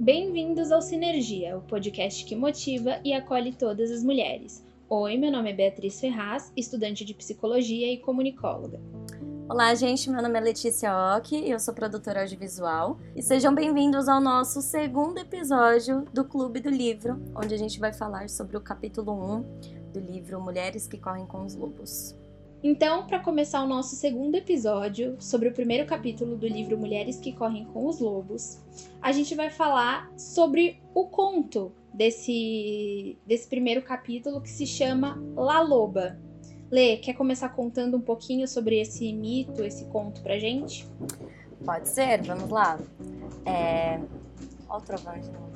Bem-vindos ao Sinergia, o podcast que motiva e acolhe todas as mulheres. Oi, meu nome é Beatriz Ferraz, estudante de psicologia e comunicóloga. Olá, gente. Meu nome é Letícia Ock, eu sou produtora audiovisual. E sejam bem-vindos ao nosso segundo episódio do Clube do Livro, onde a gente vai falar sobre o capítulo 1 do livro Mulheres que Correm com os Lobos. Então, para começar o nosso segundo episódio sobre o primeiro capítulo do livro Mulheres que Correm com os Lobos, a gente vai falar sobre o conto desse, desse primeiro capítulo que se chama La Loba. Lê, quer começar contando um pouquinho sobre esse mito, esse conto pra gente? Pode ser, vamos lá. É... Olha o trovão de novo.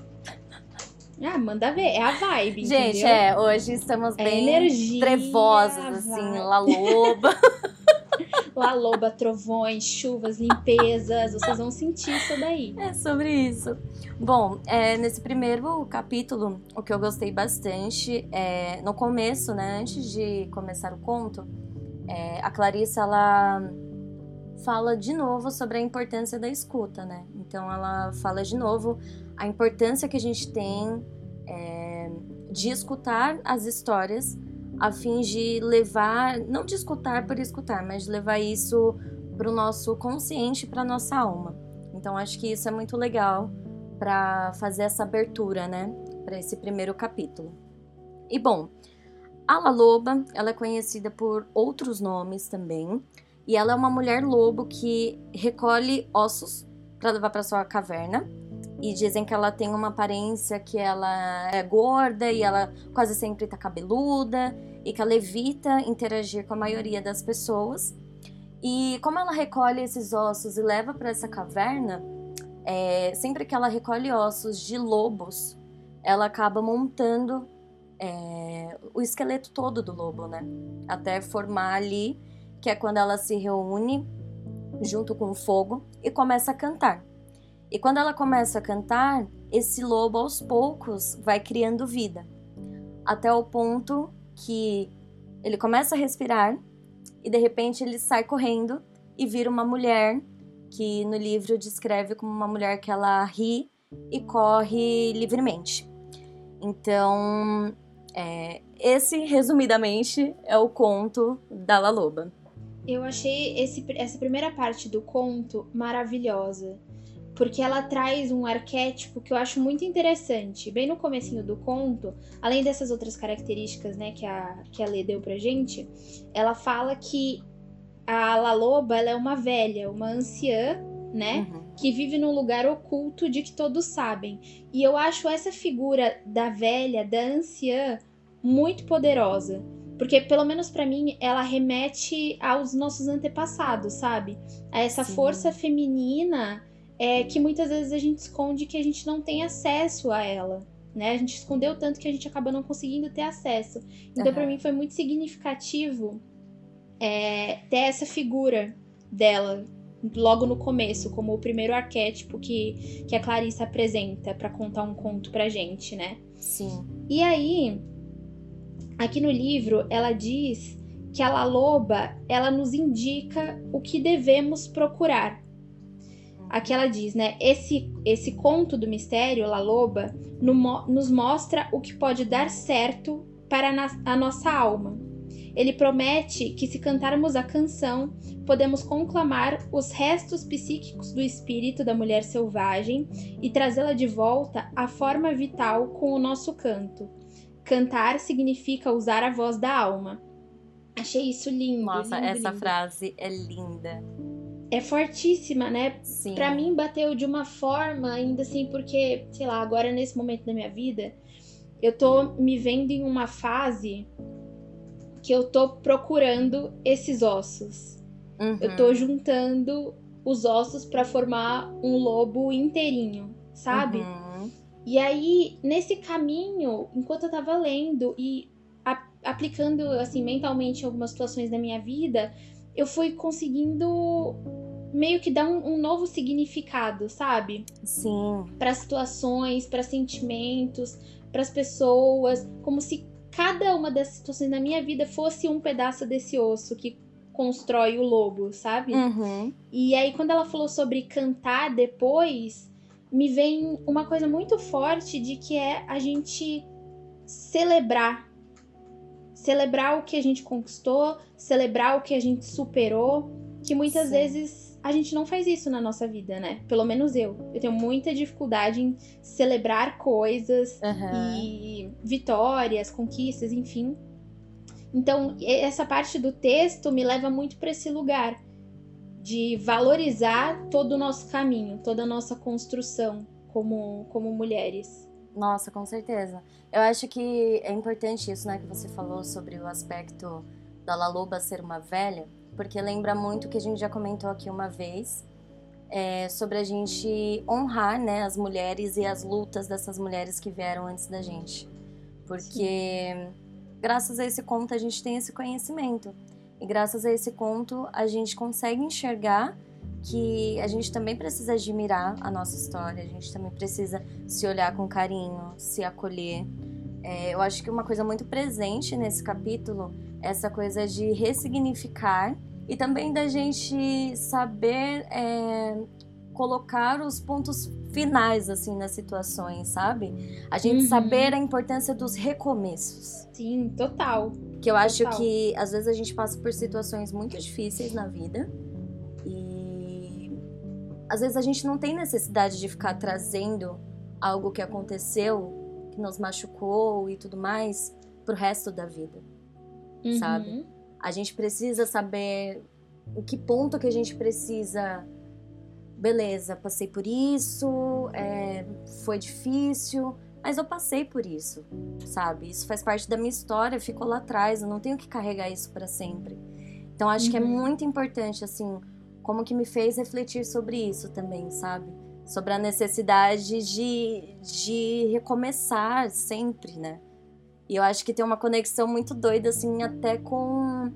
Ah, manda ver, é a vibe, Gente, entendeu? é, hoje estamos É bem energia, trevosas, vibe. assim, la loba. La Loba, trovões, chuvas, limpezas, vocês vão sentir isso daí. É sobre isso. Bom, é, nesse primeiro capítulo, o que eu gostei bastante é no começo, né, antes de começar o conto, é, a Clarissa ela fala de novo sobre a importância da escuta, né? Então ela fala de novo a importância que a gente tem é, de escutar as histórias a fim de levar, não de escutar por escutar, mas de levar isso para o nosso consciente, para nossa alma. Então acho que isso é muito legal para fazer essa abertura, né, para esse primeiro capítulo. E bom, a La Loba, ela é conhecida por outros nomes também, e ela é uma mulher lobo que recolhe ossos para levar para sua caverna. E dizem que ela tem uma aparência que ela é gorda e ela quase sempre tá cabeluda e que ela evita interagir com a maioria das pessoas. E como ela recolhe esses ossos e leva para essa caverna, é, sempre que ela recolhe ossos de lobos, ela acaba montando é, o esqueleto todo do lobo, né? Até formar ali, que é quando ela se reúne junto com o fogo e começa a cantar. E quando ela começa a cantar, esse lobo aos poucos vai criando vida, até o ponto que ele começa a respirar e de repente ele sai correndo e vira uma mulher que no livro descreve como uma mulher que ela ri e corre livremente. Então, é, esse resumidamente é o conto da La Loba. Eu achei esse, essa primeira parte do conto maravilhosa, porque ela traz um arquétipo que eu acho muito interessante. Bem no comecinho do conto, além dessas outras características, né, que a, que a Lê deu pra gente, ela fala que a La Loba, ela é uma velha, uma anciã, né, Uhum. que vive num lugar oculto de que todos sabem. E eu acho essa figura da velha, da anciã, muito poderosa. Porque, pelo menos pra mim, ela remete aos nossos antepassados, sabe? A essa Sim. força feminina é, que muitas vezes a gente esconde que a gente não tem acesso a ela. Né? A gente escondeu tanto que a gente acaba não conseguindo ter acesso. Então, pra Aham. mim, foi muito significativo é, ter essa figura dela logo no começo, como o primeiro arquétipo que, que a Clarissa apresenta pra contar um conto pra gente, né? Sim. E aí, aqui no livro, ela diz que a La Loba, ela nos indica o que devemos procurar. Aqui ela diz, né? Esse, esse conto do mistério, La Loba, no nos mostra o que pode dar certo para a, a nossa alma. Ele promete que, se cantarmos a canção, podemos conclamar os restos psíquicos do espírito da mulher selvagem e trazê-la de volta à forma vital com o nosso canto. Cantar significa usar a voz da alma. Achei isso lindo. Nossa, lindo, essa lindo. frase é linda. É fortíssima, né? Sim. Pra mim bateu de uma forma ainda assim, porque, sei lá, agora nesse momento da minha vida, eu tô me vendo em uma fase que eu tô procurando esses ossos. Uhum. Eu tô juntando os ossos pra formar um lobo inteirinho, sabe? Uhum. E aí, nesse caminho, enquanto eu tava lendo e a- aplicando assim mentalmente algumas situações da minha vida, eu fui conseguindo meio que dar um, um novo significado, sabe? Sim. Para situações, para sentimentos, para as pessoas, como se cada uma das situações da minha vida fosse um pedaço desse osso que constrói o lobo, sabe? Uhum. E aí, quando ela falou sobre cantar depois, me vem uma coisa muito forte de que é a gente celebrar. Celebrar o que a gente conquistou, celebrar o que a gente superou, que muitas Sim. vezes a gente não faz isso na nossa vida, né? Pelo menos eu. Eu tenho muita dificuldade em celebrar coisas uhum. e vitórias, conquistas, enfim. Então, essa parte do texto me leva muito para esse lugar de valorizar todo o nosso caminho, toda a nossa construção como, como mulheres. Nossa, com certeza. Eu acho que é importante isso, né, que você falou sobre o aspecto da Laloba ser uma velha, porque lembra muito que a gente já comentou aqui uma vez é, sobre a gente honrar, né, as mulheres e as lutas dessas mulheres que vieram antes da gente, porque Sim. graças a esse conto a gente tem esse conhecimento e graças a esse conto a gente consegue enxergar que a gente também precisa admirar a nossa história, a gente também precisa se olhar com carinho, se acolher. É, eu acho que uma coisa muito presente nesse capítulo essa coisa de ressignificar e também da gente saber é, colocar os pontos finais assim nas situações, sabe? A gente uhum. saber a importância dos recomeços. Sim, total. Que eu acho que às vezes a gente passa por situações muito difíceis na vida às vezes a gente não tem necessidade de ficar trazendo algo que aconteceu, que nos machucou e tudo mais, pro resto da vida, uhum. sabe? A gente precisa saber em que ponto que a gente precisa. Beleza, passei por isso, é, foi difícil, mas eu passei por isso, sabe? Isso faz parte da minha história, ficou lá atrás, eu não tenho que carregar isso para sempre. Então acho uhum. que é uhum. muito importante, assim, como que me fez refletir sobre isso também, sabe? Sobre a necessidade de, de recomeçar sempre, né? E eu acho que tem uma conexão muito doida, assim, até com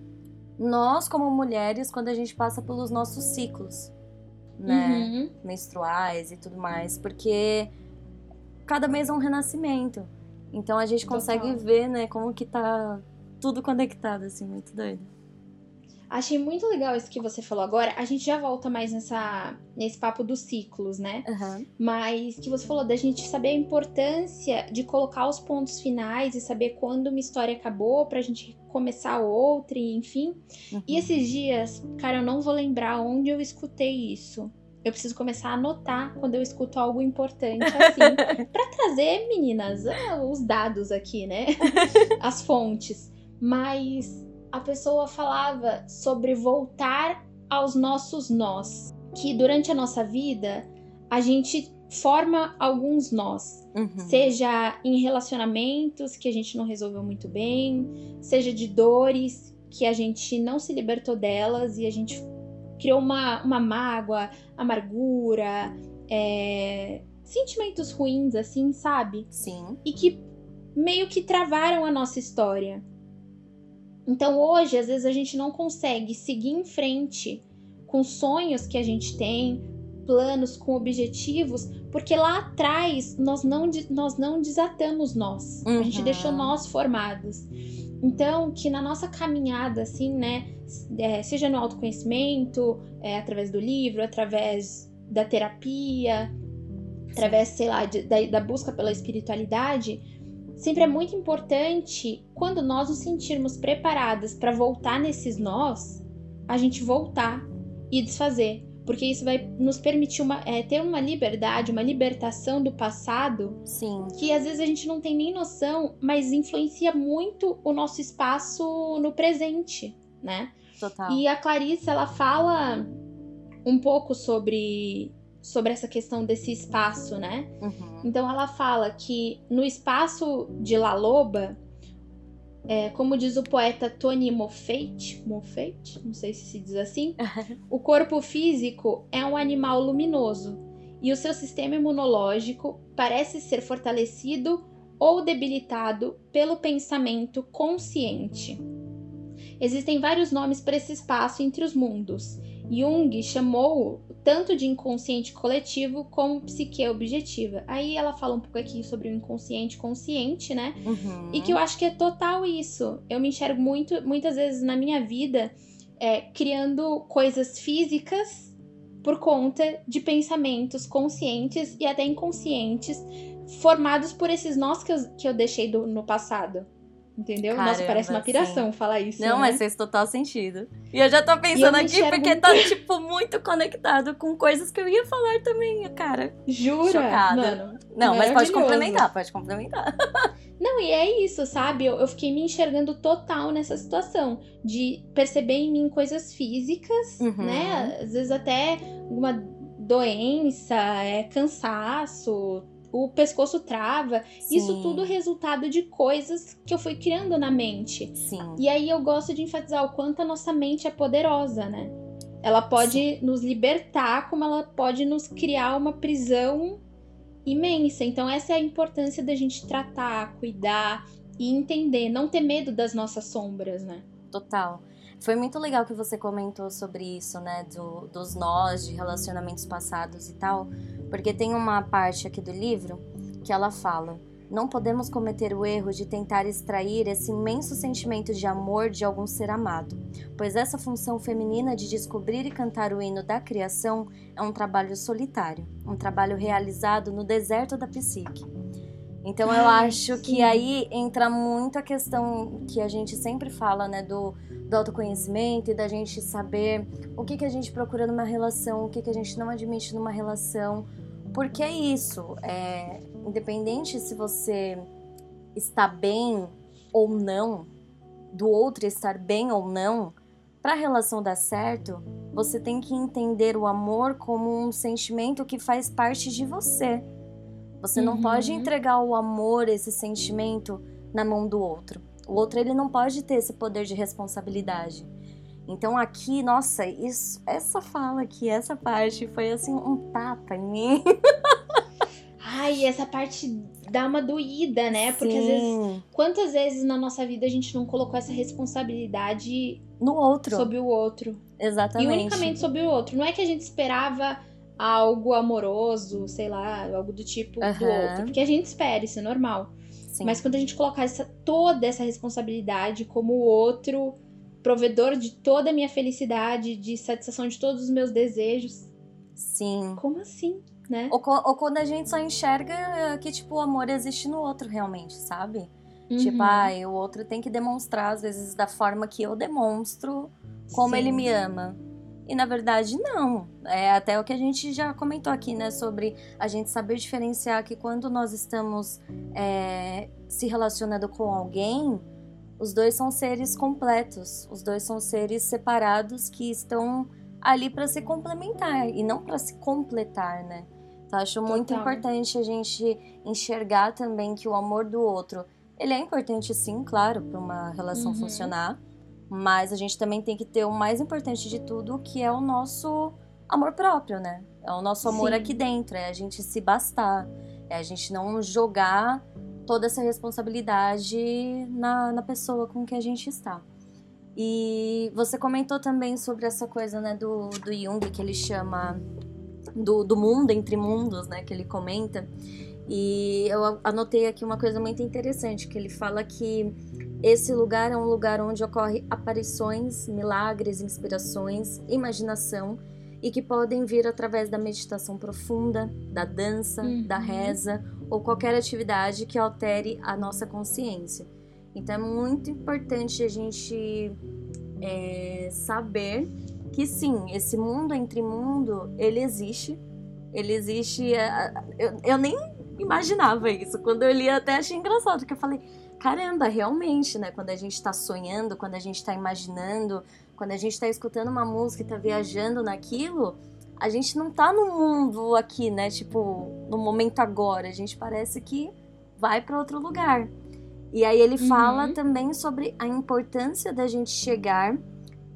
nós como mulheres, quando a gente passa pelos nossos ciclos, né? Uhum. Menstruais e tudo mais, porque cada mês é um renascimento. Então a gente consegue Total. ver, né, como que tá tudo conectado, assim, muito doido. Achei muito legal isso que você falou agora. A gente já volta mais nessa, nesse papo dos ciclos, né? Uhum. Mas que você falou da gente saber a importância de colocar os pontos finais e saber quando uma história acabou pra gente começar outra, enfim. Uhum. E esses dias, cara, eu não vou lembrar onde eu escutei isso. Eu preciso começar a anotar quando eu escuto algo importante, assim, para trazer, meninas, ah, os dados aqui, né? As fontes. Mas a pessoa falava sobre voltar aos nossos nós, que durante a nossa vida a gente forma alguns nós, uhum. seja em relacionamentos que a gente não resolveu muito bem, seja de dores que a gente não se libertou delas e a gente criou uma, uma mágoa, amargura, é, sentimentos ruins, assim, sabe? Sim. E que meio que travaram a nossa história. Então hoje, às vezes, a gente não consegue seguir em frente com sonhos que a gente tem, planos, com objetivos, porque lá atrás nós não, nós não desatamos nós. Uhum. A gente deixou uhum. nós formados. Então, que na nossa caminhada, assim, né, é, seja no autoconhecimento, é, através do livro, através da terapia, através, sei lá, de, da, da busca pela espiritualidade, Sempre é muito importante, quando nós nos sentirmos preparadas para voltar nesses nós, a gente voltar e desfazer. Porque isso vai nos permitir uma, é, ter uma liberdade, uma libertação do passado. Sim. Que às vezes a gente não tem nem noção, mas influencia muito o nosso espaço no presente, né? Total. E a Clarice, ela fala um pouco sobre sobre essa questão desse espaço, né? Uhum. Então ela fala que no espaço de La Loba, é, como diz o poeta Tony Moffat, Moffat, não sei se se diz assim, o corpo físico é um animal luminoso e o seu sistema imunológico parece ser fortalecido ou debilitado pelo pensamento consciente. Existem vários nomes para esse espaço entre os mundos. Jung chamou tanto de inconsciente coletivo como psique objetiva. Aí ela fala um pouco aqui sobre o inconsciente consciente, né? Uhum. E que eu acho que é total isso. Eu me enxergo muito, muitas vezes na minha vida é, criando coisas físicas por conta de pensamentos conscientes e até inconscientes formados por esses nós que eu, que eu deixei do, no passado. Entendeu? Caramba, Nossa, parece uma piração sim. falar isso. Não, né? mas fez total sentido. E eu já tô pensando aqui porque tá, tipo, muito conectado com coisas que eu ia falar também, cara. Jura? Chocada. Mano, Não, mas pode complementar, pode complementar. Não, e é isso, sabe? Eu, eu, fiquei me enxergando total nessa situação de perceber em mim coisas físicas, uhum. né? Às vezes até uma doença, é, cansaço, o pescoço trava. Sim. Isso tudo resultado de coisas que eu fui criando na mente. Sim. E aí eu gosto de enfatizar o quanto a nossa mente é poderosa, né? Ela pode Sim. nos libertar, como ela pode nos criar uma prisão imensa. Então, essa é a importância da gente tratar, cuidar e entender, não ter medo das nossas sombras, né? Total. Foi muito legal que você comentou sobre isso, né? Do, dos nós, de relacionamentos passados e tal. Porque tem uma parte aqui do livro que ela fala: não podemos cometer o erro de tentar extrair esse imenso sentimento de amor de algum ser amado, pois essa função feminina de descobrir e cantar o hino da criação é um trabalho solitário, um trabalho realizado no deserto da psique. Então eu acho sim. que aí entra muito a questão que a gente sempre fala, né, do, do autoconhecimento e da gente saber o que, que a gente procura numa relação, o que, que a gente não admite numa relação. Porque é isso, é, independente se você está bem ou não, do outro estar bem ou não, para a relação dar certo, você tem que entender o amor como um sentimento que faz parte de você. Você não uhum. pode entregar o amor, esse sentimento, na mão do outro. O outro ele não pode ter esse poder de responsabilidade. Então aqui, nossa, isso, essa fala aqui, essa parte foi assim um tapa em mim. Ai, essa parte dá uma doída, né? Porque Sim. às vezes, quantas vezes na nossa vida a gente não colocou essa responsabilidade no outro, sobre o outro? Exatamente. E unicamente sobre o outro. Não é que a gente esperava algo amoroso, sei lá, algo do tipo uhum. do outro. Porque a gente espera, isso é normal. Sim. Mas quando a gente colocar essa, toda essa responsabilidade como o outro provedor de toda a minha felicidade, de satisfação de todos os meus desejos. Sim. Como assim, né? Ou, ou quando a gente só enxerga que, tipo, o amor existe no outro realmente, sabe? Uhum. Tipo, ai, o outro tem que demonstrar, às vezes, da forma que eu demonstro como Sim. ele me ama. E na verdade, não. É até o que a gente já comentou aqui, né? Sobre a gente saber diferenciar que quando nós estamos é, se relacionando com alguém, os dois são seres completos. Os dois são seres separados que estão ali para se complementar e não para se completar, né? Então, acho Total. muito importante a gente enxergar também que o amor do outro, ele é importante sim, claro, para uma relação uhum. funcionar mas a gente também tem que ter o mais importante de tudo, que é o nosso amor próprio, né? É o nosso amor Sim. aqui dentro, é a gente se bastar, é a gente não jogar toda essa responsabilidade na, na pessoa com que a gente está. E você comentou também sobre essa coisa, né, do, do Jung, que ele chama do, do mundo entre mundos, né, que ele comenta. E eu anotei aqui uma coisa muito interessante, que ele fala que esse lugar é um lugar onde ocorre aparições, milagres, inspirações, imaginação e que podem vir através da meditação profunda, da dança, uhum. da reza ou qualquer atividade que altere a nossa consciência. Então é muito importante a gente é, saber que sim, esse mundo entre mundo, ele existe. Ele existe. É, eu, eu nem imaginava isso. Quando eu li, até achei engraçado, porque eu falei caramba, realmente, né? Quando a gente tá sonhando, quando a gente tá imaginando, quando a gente tá escutando uma música e tá viajando naquilo, a gente não tá no mundo aqui, né? Tipo, no momento agora. A gente parece que vai para outro lugar. E aí ele uhum. fala também sobre a importância da gente chegar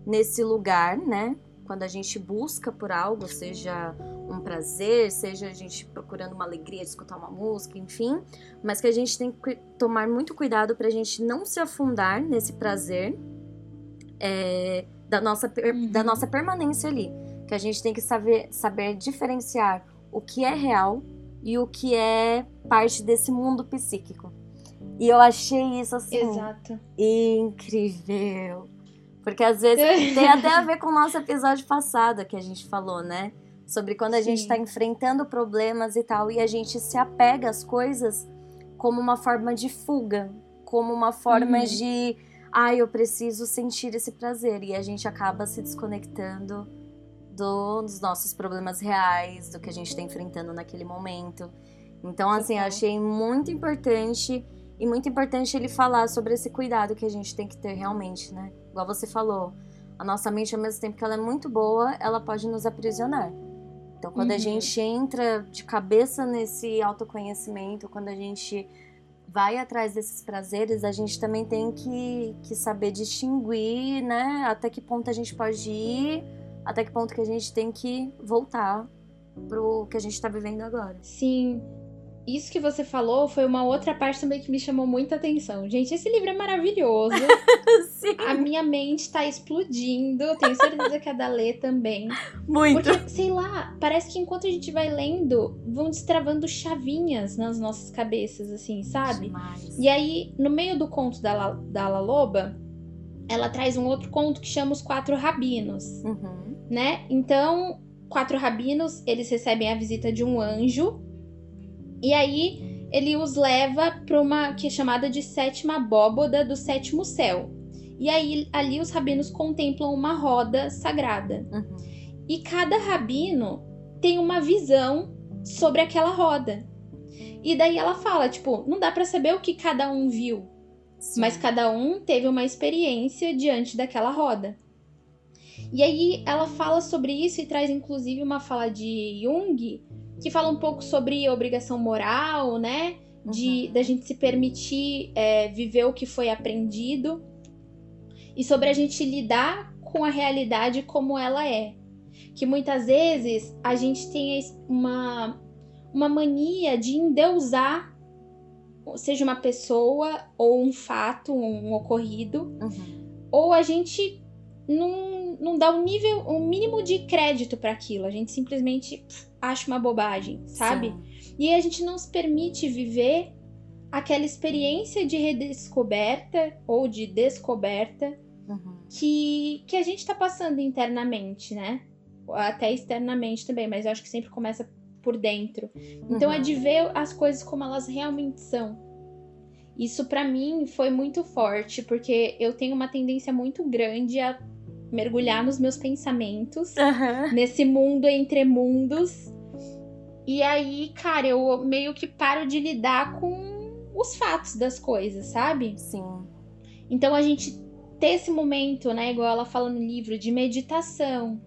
nesse lugar, né? Quando a gente busca por algo, seja um prazer, seja a gente procurando uma alegria de escutar uma música, enfim, mas que a gente tem que tomar muito cuidado para a gente não se afundar nesse prazer é, da, nossa, uhum. da nossa permanência ali. Que a gente tem que saber, saber diferenciar o que é real e o que é parte desse mundo psíquico. E eu achei isso assim Exato. incrível. Porque às vezes tem até a ver com o nosso episódio passado que a gente falou, né? Sobre quando a gente está enfrentando problemas e tal, e a gente se apega às coisas como uma forma de fuga, como uma forma Uhum. de, ah, eu preciso sentir esse prazer, e a gente acaba se desconectando do- dos nossos problemas reais, do que a gente está enfrentando naquele momento. Então, assim, eu achei muito importante e muito importante ele falar sobre esse cuidado que a gente tem que ter realmente, né? Igual você falou, a nossa mente, ao mesmo tempo que ela é muito boa, ela pode nos aprisionar. Então, quando a Uhum. gente entra de cabeça nesse autoconhecimento, quando a gente vai atrás desses prazeres, a gente também tem que, que saber distinguir, né? Até que ponto a gente pode ir, até que ponto que a gente tem que voltar pro que a gente tá vivendo agora. Sim. Isso que você falou foi uma outra parte também que me chamou muita atenção. Gente, esse livro é maravilhoso. A minha mente tá explodindo. Tenho certeza que a da Lê também. Muito. Porque, sei lá, parece que enquanto a gente vai lendo, vão destravando chavinhas nas nossas cabeças, assim, sabe? Demais. E aí, no meio do conto da, La- da La Loba, ela traz um outro conto que chama Os Quatro Rabinos, Uhum. né? Então, quatro rabinos, eles recebem a visita de um anjo. E aí, ele os leva para uma que é chamada de sétima abóboda do sétimo céu. E aí, ali os rabinos contemplam uma roda sagrada. Uhum. E cada rabino tem uma visão sobre aquela roda. E daí ela fala, tipo, não dá pra saber o que cada um viu, Sim. mas cada um teve uma experiência diante daquela roda. E aí ela fala sobre isso e traz inclusive uma fala de Jung, que fala um pouco sobre obrigação moral, né? De Uhum. da gente se permitir é, viver o que foi aprendido e sobre a gente lidar com a realidade como ela é. Que muitas vezes a gente tem uma, uma mania de endeusar, seja uma pessoa ou um fato, um ocorrido, Uhum. ou a gente não, não dá um nível, um mínimo de crédito para aquilo. A gente simplesmente pff, acha uma bobagem, sabe? Sim. E a gente não se permite viver aquela experiência de redescoberta ou de descoberta Uhum. que, que a gente tá passando internamente, né? Até externamente também, mas eu acho que sempre começa por dentro. Então Uhum. é de ver as coisas como elas realmente são. Isso pra mim foi muito forte, porque eu tenho uma tendência muito grande a mergulhar nos meus pensamentos Aham. nesse mundo entre mundos. E aí, cara, eu meio que paro de lidar com os fatos das coisas, sabe? Sim. Então a gente ter esse momento, né, igual ela fala no livro, de meditação,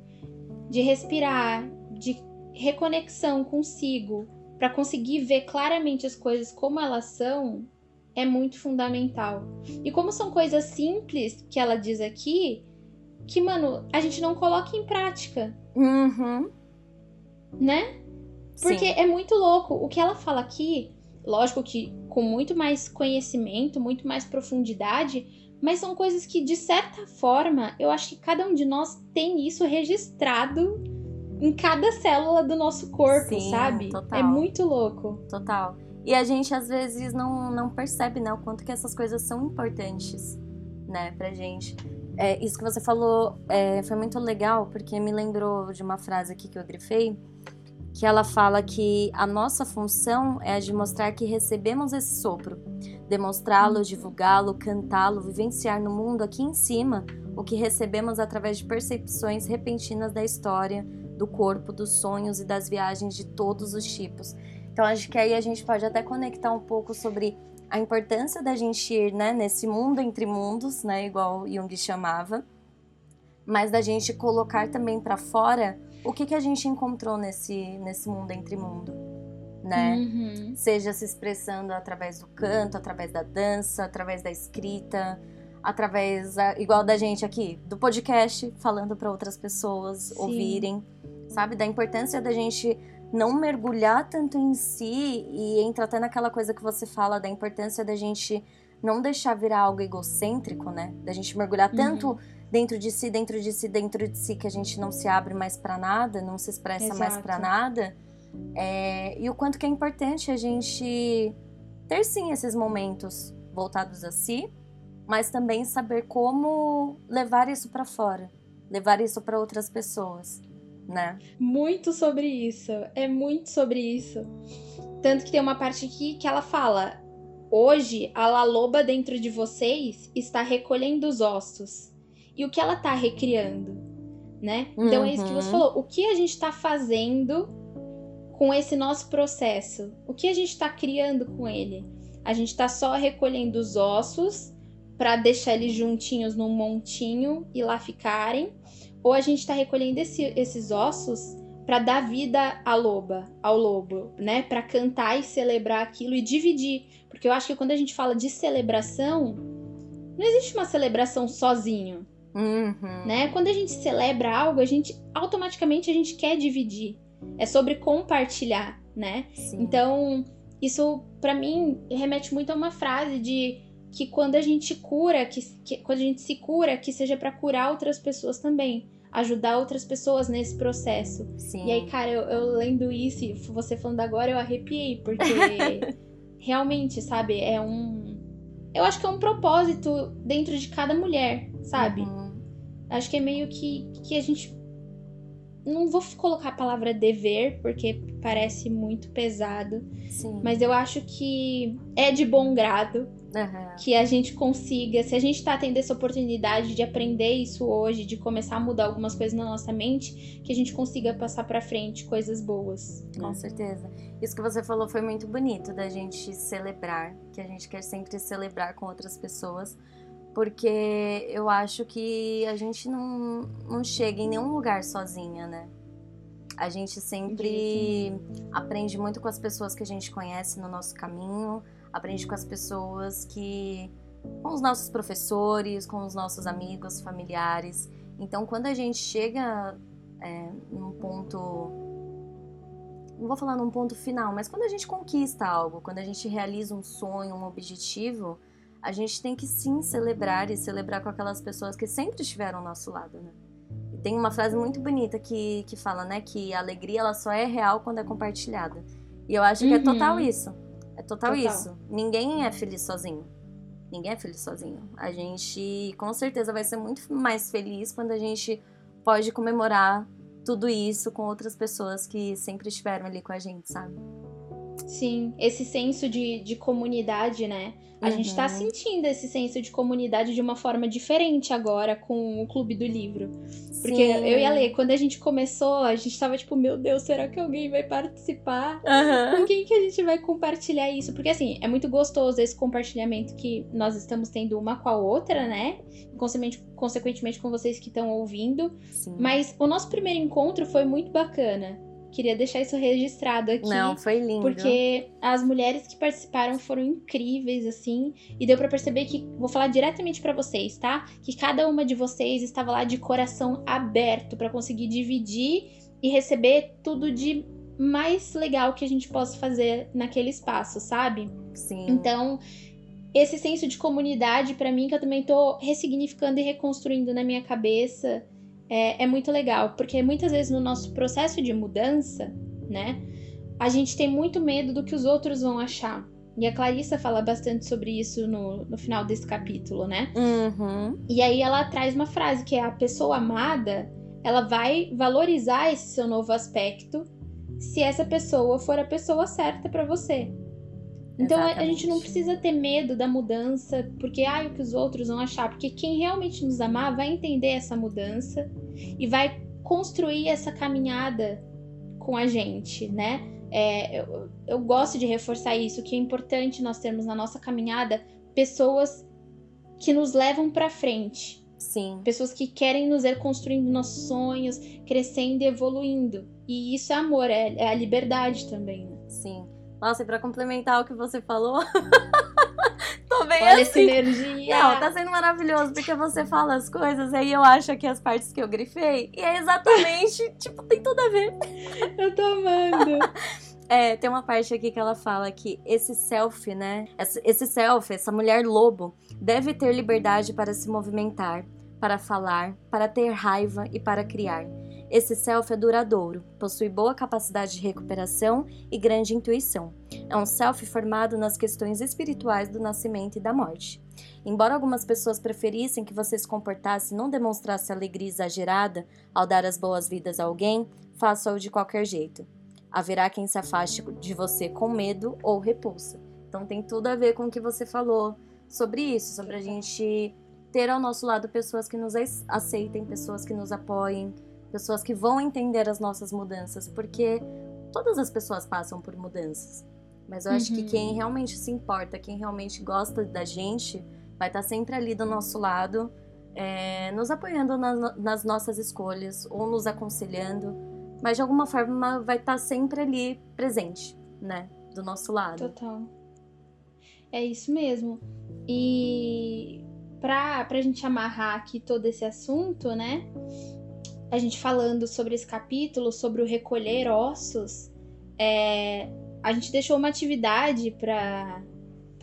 de respirar, de reconexão consigo, pra conseguir ver claramente as coisas como elas são, é muito fundamental. E como são coisas simples que ela diz aqui, que, mano, a gente não coloca em prática, Uhum. né? Porque Sim. é muito louco. O que ela fala aqui, lógico que com muito mais conhecimento, muito mais profundidade, mas são coisas que, de certa forma, eu acho que cada um de nós tem isso registrado em cada célula do nosso corpo, Sim, sabe? total. É muito louco. Total. E a gente às vezes não, não percebe, né, o quanto que essas coisas são importantes, né, pra gente. É, isso que você falou é, foi muito legal, porque me lembrou de uma frase aqui que eu grifei, que ela fala que a nossa função é a de mostrar que recebemos esse sopro, demonstrá-lo, divulgá-lo, cantá-lo, vivenciar no mundo aqui em cima o que recebemos através de percepções repentinas da história, do corpo, dos sonhos e das viagens de todos os tipos. Então acho que aí a gente pode até conectar um pouco sobre a importância da gente ir né, nesse mundo entre mundos, né, igual Jung chamava, mas da gente colocar também para fora o que, que a gente encontrou nesse, nesse mundo entre mundo, né? Uhum. Seja se expressando através do canto, através da dança, através da escrita, através, igual da gente aqui, do podcast, falando para outras pessoas Sim. ouvirem, sabe? Da importância da gente não mergulhar tanto em si e entra até naquela coisa que você fala da importância da gente não deixar virar algo egocêntrico, né? Da gente mergulhar Uhum. tanto dentro de si, dentro de si, dentro de si que a gente não se abre mais para nada, não se expressa mais Exato. para nada. É, e o quanto que é importante a gente ter sim esses momentos voltados a si, mas também saber como levar isso para fora, levar isso para outras pessoas, né? Muito sobre isso. É muito sobre isso. Tanto que tem uma parte aqui que ela fala: Hoje, a Laloba dentro de vocês está recolhendo os ossos. E o que ela está recriando, né? Então uhum. é isso que você uhum. falou. O que a gente está fazendo com esse nosso processo? O que a gente está criando com ele? A gente está só recolhendo os ossos para deixar eles juntinhos num montinho e lá ficarem? Ou a gente está recolhendo esse, esses ossos para dar vida à loba, ao lobo, né? Para cantar e celebrar aquilo e dividir, porque eu acho que quando a gente fala de celebração, não existe uma celebração sozinho, uhum. né? Quando a gente celebra algo, a gente automaticamente a gente quer dividir. É sobre compartilhar, né? Sim. Então isso para mim remete muito a uma frase de que quando a gente cura, que, que quando a gente se cura, que seja para curar outras pessoas também, ajudar outras pessoas nesse processo. Sim. E aí, cara, eu, eu lendo isso e você falando agora, eu arrepiei, porque realmente, sabe, é um. Eu acho que é um propósito dentro de cada mulher, sabe? Uhum. Acho que é meio que, que a gente. Não vou colocar a palavra dever, porque parece muito pesado. Sim. Mas eu acho que é de bom grado Uhum. Que a gente consiga, se a gente está tendo essa oportunidade de aprender isso hoje, de começar a mudar algumas coisas na nossa mente, que a gente consiga passar para frente coisas boas. Com né? certeza. Isso que você falou foi muito bonito da gente celebrar, que a gente quer sempre celebrar com outras pessoas, porque eu acho que a gente não, não chega em nenhum lugar sozinha, né? A gente sempre aprende muito com as pessoas que a gente conhece no nosso caminho aprende com as pessoas que. com os nossos professores, com os nossos amigos, familiares. Então, quando a gente chega é, num ponto. Não vou falar num ponto final, mas quando a gente conquista algo, quando a gente realiza um sonho, um objetivo, a gente tem que sim celebrar e celebrar com aquelas pessoas que sempre estiveram ao nosso lado, né? E tem uma frase muito bonita que, que fala, né, que a alegria ela só é real quando é compartilhada. E eu acho que é total uhum. isso. É total, total, isso. Ninguém é feliz sozinho. Ninguém é feliz sozinho. A gente com certeza vai ser muito mais feliz quando a gente pode comemorar tudo isso com outras pessoas que sempre estiveram ali com a gente, sabe? Sim, esse senso de, de comunidade, né? A uhum. gente tá uhum. sentindo esse senso de comunidade de uma forma diferente agora com o Clube do Livro. Porque Sim. eu e a Lê, quando a gente começou, a gente tava tipo, meu Deus, será que alguém vai participar? Uhum. Com quem que a gente vai compartilhar isso? Porque assim, é muito gostoso esse compartilhamento que nós estamos tendo uma com a outra, né? Consequentemente com vocês que estão ouvindo. Sim. Mas o nosso primeiro encontro foi muito bacana. Queria deixar isso registrado aqui. Não, foi lindo. Porque as mulheres que participaram foram incríveis, assim. E deu para perceber que, vou falar diretamente para vocês, tá? Que cada uma de vocês estava lá de coração aberto para conseguir dividir e receber tudo de mais legal que a gente possa fazer naquele espaço, sabe? Sim. Então, esse senso de comunidade, para mim, que eu também tô ressignificando e reconstruindo na minha cabeça é, é muito legal, porque muitas vezes no nosso processo de mudança, né, a gente tem muito medo do que os outros vão achar. E a Clarissa fala bastante sobre isso no, no final desse capítulo, né? Uhum. E aí ela traz uma frase que é a pessoa amada, ela vai valorizar esse seu novo aspecto se essa pessoa for a pessoa certa para você. Então Exatamente. a gente não precisa ter medo da mudança, porque ah, o que os outros vão achar, porque quem realmente nos amar vai entender essa mudança e vai construir essa caminhada com a gente, né? É, eu, eu gosto de reforçar isso, que é importante nós termos na nossa caminhada pessoas que nos levam para frente. Sim. Pessoas que querem nos ver construindo nossos sonhos, crescendo e evoluindo. E isso é amor, é, é a liberdade também. Né? Sim. Nossa, e pra complementar o que você falou. tô bem Olha assim. essa energia. Não, tá sendo maravilhoso, porque você fala as coisas, aí eu acho que as partes que eu grifei, e é exatamente, tipo, tem tudo a ver. Eu tô amando. É, tem uma parte aqui que ela fala que esse self, né? Esse self, essa mulher lobo, deve ter liberdade para se movimentar, para falar, para ter raiva e para criar. Esse self é duradouro, possui boa capacidade de recuperação e grande intuição. É um self formado nas questões espirituais do nascimento e da morte. Embora algumas pessoas preferissem que você se comportasse e não demonstrasse alegria exagerada ao dar as boas-vindas a alguém, faça-o de qualquer jeito. Haverá quem se afaste de você com medo ou repulsa. Então tem tudo a ver com o que você falou sobre isso, sobre a gente ter ao nosso lado pessoas que nos aceitem, pessoas que nos apoiem, pessoas que vão entender as nossas mudanças, porque todas as pessoas passam por mudanças. Mas eu uhum. acho que quem uhum. realmente se importa, quem realmente gosta da gente, vai estar sempre ali do nosso lado, é, nos apoiando nas, nas nossas escolhas ou nos aconselhando, mas de alguma forma vai estar sempre ali presente, né? Do nosso lado. Total. É isso mesmo. E para a gente amarrar aqui todo esse assunto, né? A gente falando sobre esse capítulo, sobre o recolher ossos, é, a gente deixou uma atividade para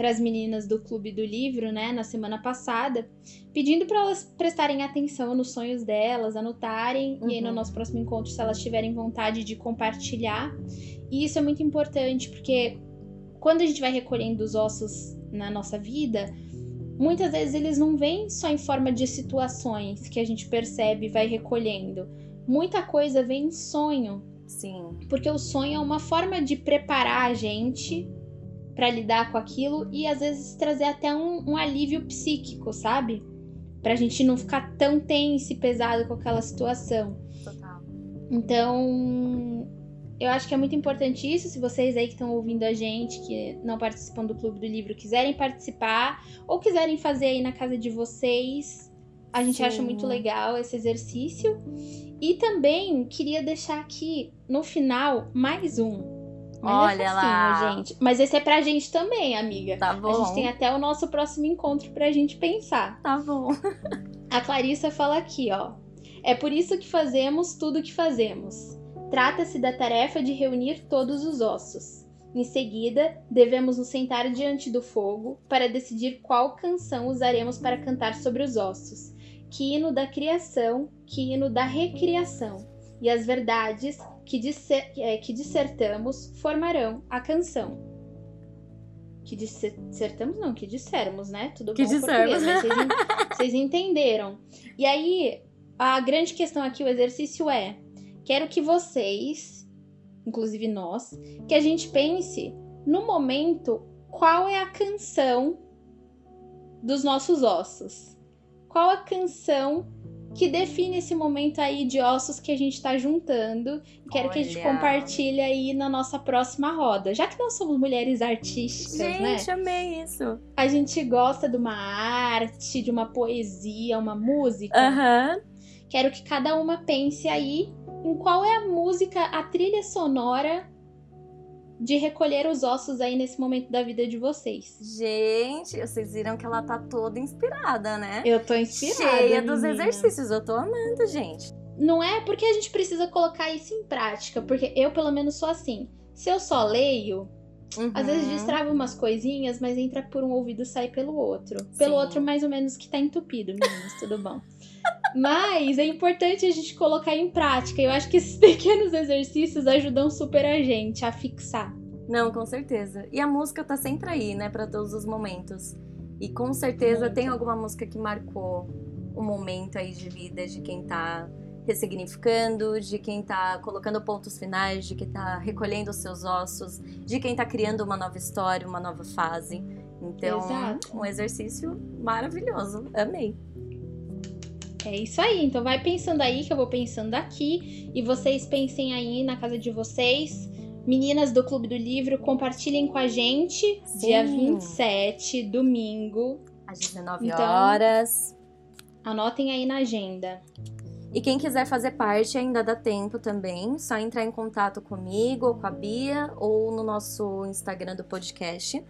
para as meninas do Clube do Livro, né, na semana passada, pedindo para elas prestarem atenção nos sonhos delas, anotarem, uhum. e aí no uhum. nosso próximo encontro, se elas tiverem vontade de compartilhar. E isso é muito importante, porque quando a gente vai recolhendo os ossos na nossa vida, muitas vezes eles não vêm só em forma de situações que a gente percebe e vai recolhendo. Muita coisa vem em sonho. Sim. Porque o sonho é uma forma de preparar a gente para lidar com aquilo e às vezes trazer até um, um alívio psíquico, sabe? Pra gente não ficar tão tenso e pesado com aquela situação. Total. Então, eu acho que é muito importante isso. Se vocês aí que estão ouvindo a gente, que não participam do Clube do Livro, quiserem participar ou quiserem fazer aí na casa de vocês, a gente Sim. acha muito legal esse exercício. E também queria deixar aqui no final mais um. Mas é Olha é lá. gente. Mas esse é pra gente também, amiga. Tá bom. A gente tem até o nosso próximo encontro pra gente pensar. Tá bom. A Clarissa fala aqui, ó. É por isso que fazemos tudo o que fazemos. Trata-se da tarefa de reunir todos os ossos. Em seguida, devemos nos sentar diante do fogo para decidir qual canção usaremos para cantar sobre os ossos. Que hino da criação, que hino da recriação. E as verdades que, disser, é, que dissertamos formarão a canção. Que dissertamos, não, que dissermos, né? Tudo que bom dissermos. Vocês, vocês entenderam. E aí, a grande questão aqui, o exercício é: quero que vocês, inclusive nós, que a gente pense no momento qual é a canção dos nossos ossos. Qual a canção que define esse momento aí de ossos que a gente está juntando. Quero Olha. que a gente compartilhe aí na nossa próxima roda. Já que nós somos mulheres artísticas, gente, né? Gente, amei isso. A gente gosta de uma arte, de uma poesia, uma música. Uhum. Quero que cada uma pense aí em qual é a música, a trilha sonora de recolher os ossos aí nesse momento da vida de vocês. Gente, vocês viram que ela tá toda inspirada, né? Eu tô inspirada. Cheia dos exercícios, eu tô amando, gente. Não é porque a gente precisa colocar isso em prática, porque eu pelo menos sou assim. Se eu só leio, Uhum. Às vezes destrava umas coisinhas, mas entra por um ouvido e sai pelo outro. Pelo Sim. outro, mais ou menos, que tá entupido, meninas, tudo bom. Mas é importante a gente colocar em prática. Eu acho que esses pequenos exercícios ajudam super a gente a fixar. Não, com certeza. E a música tá sempre aí, né, para todos os momentos. E com certeza Muito. tem alguma música que marcou um momento aí de vida de quem tá ressignificando, de quem tá colocando pontos finais, de quem tá recolhendo os seus ossos, de quem tá criando uma nova história, uma nova fase. Então, Exato. um exercício maravilhoso. Amei. É isso aí. Então vai pensando aí que eu vou pensando aqui e vocês pensem aí na casa de vocês. Meninas do Clube do Livro, compartilhem com a gente Sim. dia 27, domingo. Às 19 então, horas. Anotem aí na agenda. E quem quiser fazer parte ainda dá tempo também, só entrar em contato comigo ou com a Bia ou no nosso Instagram do podcast,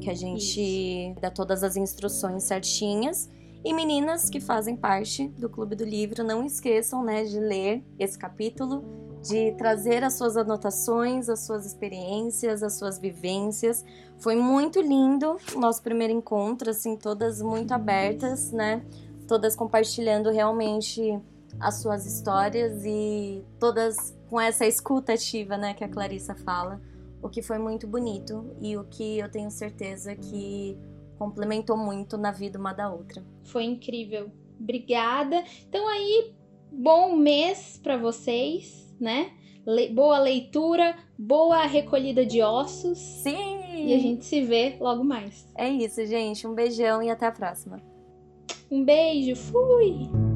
que a gente Isso. dá todas as instruções certinhas. E meninas que fazem parte do Clube do Livro, não esqueçam, né, de ler esse capítulo, de trazer as suas anotações, as suas experiências, as suas vivências. Foi muito lindo o nosso primeiro encontro, assim, todas muito abertas, né? Todas compartilhando realmente as suas histórias e todas com essa escuta ativa, né, que a Clarissa fala, o que foi muito bonito e o que eu tenho certeza que complementou muito na vida uma da outra. Foi incrível. Obrigada. Então aí, bom mês para vocês, né? Le boa leitura, boa recolhida de ossos. Sim! E a gente se vê logo mais. É isso, gente. Um beijão e até a próxima. Um beijo. Fui!